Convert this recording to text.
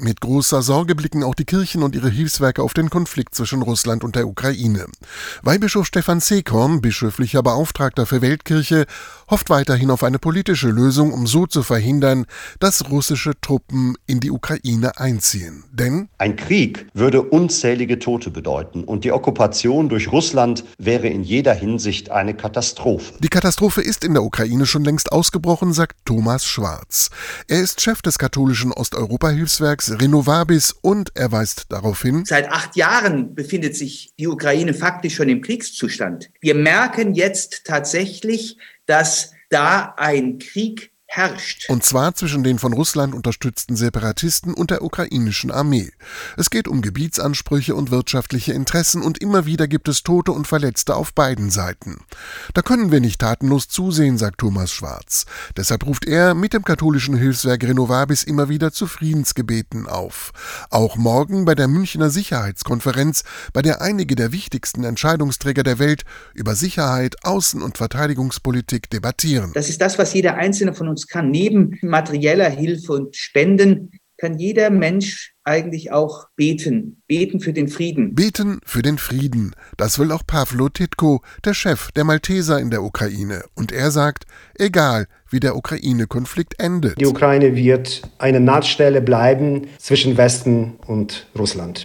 Mit großer Sorge blicken auch die Kirchen und ihre Hilfswerke auf den Konflikt zwischen Russland und der Ukraine. Weihbischof Stefan Seekorn, bischöflicher Beauftragter für Weltkirche, hofft weiterhin auf eine politische Lösung, um so zu verhindern, dass russische Truppen in die Ukraine einziehen. Denn ein Krieg würde unzählige Tote bedeuten und die Okkupation durch Russland wäre in jeder Hinsicht eine Katastrophe. Die Katastrophe ist in der Ukraine schon längst ausgebrochen, sagt Thomas Schwarz. Er ist Chef des katholischen Osteuropa-Hilfswerks Renovabis und er weist darauf hin, Seit acht Jahren befindet sich die Ukraine faktisch schon im Kriegszustand. Wir merken jetzt tatsächlich, dass da ein Krieg herrscht. Und zwar zwischen den von Russland unterstützten Separatisten und der ukrainischen Armee. Es geht um Gebietsansprüche und wirtschaftliche Interessen und immer wieder gibt es Tote und Verletzte auf beiden Seiten. Da können wir nicht tatenlos zusehen, sagt Thomas Schwarz. Deshalb ruft er mit dem katholischen Hilfswerk Renovabis immer wieder zu Friedensgebeten auf. Auch morgen bei der Münchner Sicherheitskonferenz, bei der einige der wichtigsten Entscheidungsträger der Welt über Sicherheit, Außen- und Verteidigungspolitik debattieren. Das ist das, was jeder einzelne von uns uns kann. Neben materieller Hilfe und Spenden kann jeder Mensch eigentlich auch beten. Beten für den Frieden. Beten für den Frieden. Das will auch Pavlo Titko, der Chef der Malteser in der Ukraine. Und er sagt, egal wie der Ukraine-Konflikt endet. Die Ukraine wird eine Nahtstelle bleiben zwischen Westen und Russland.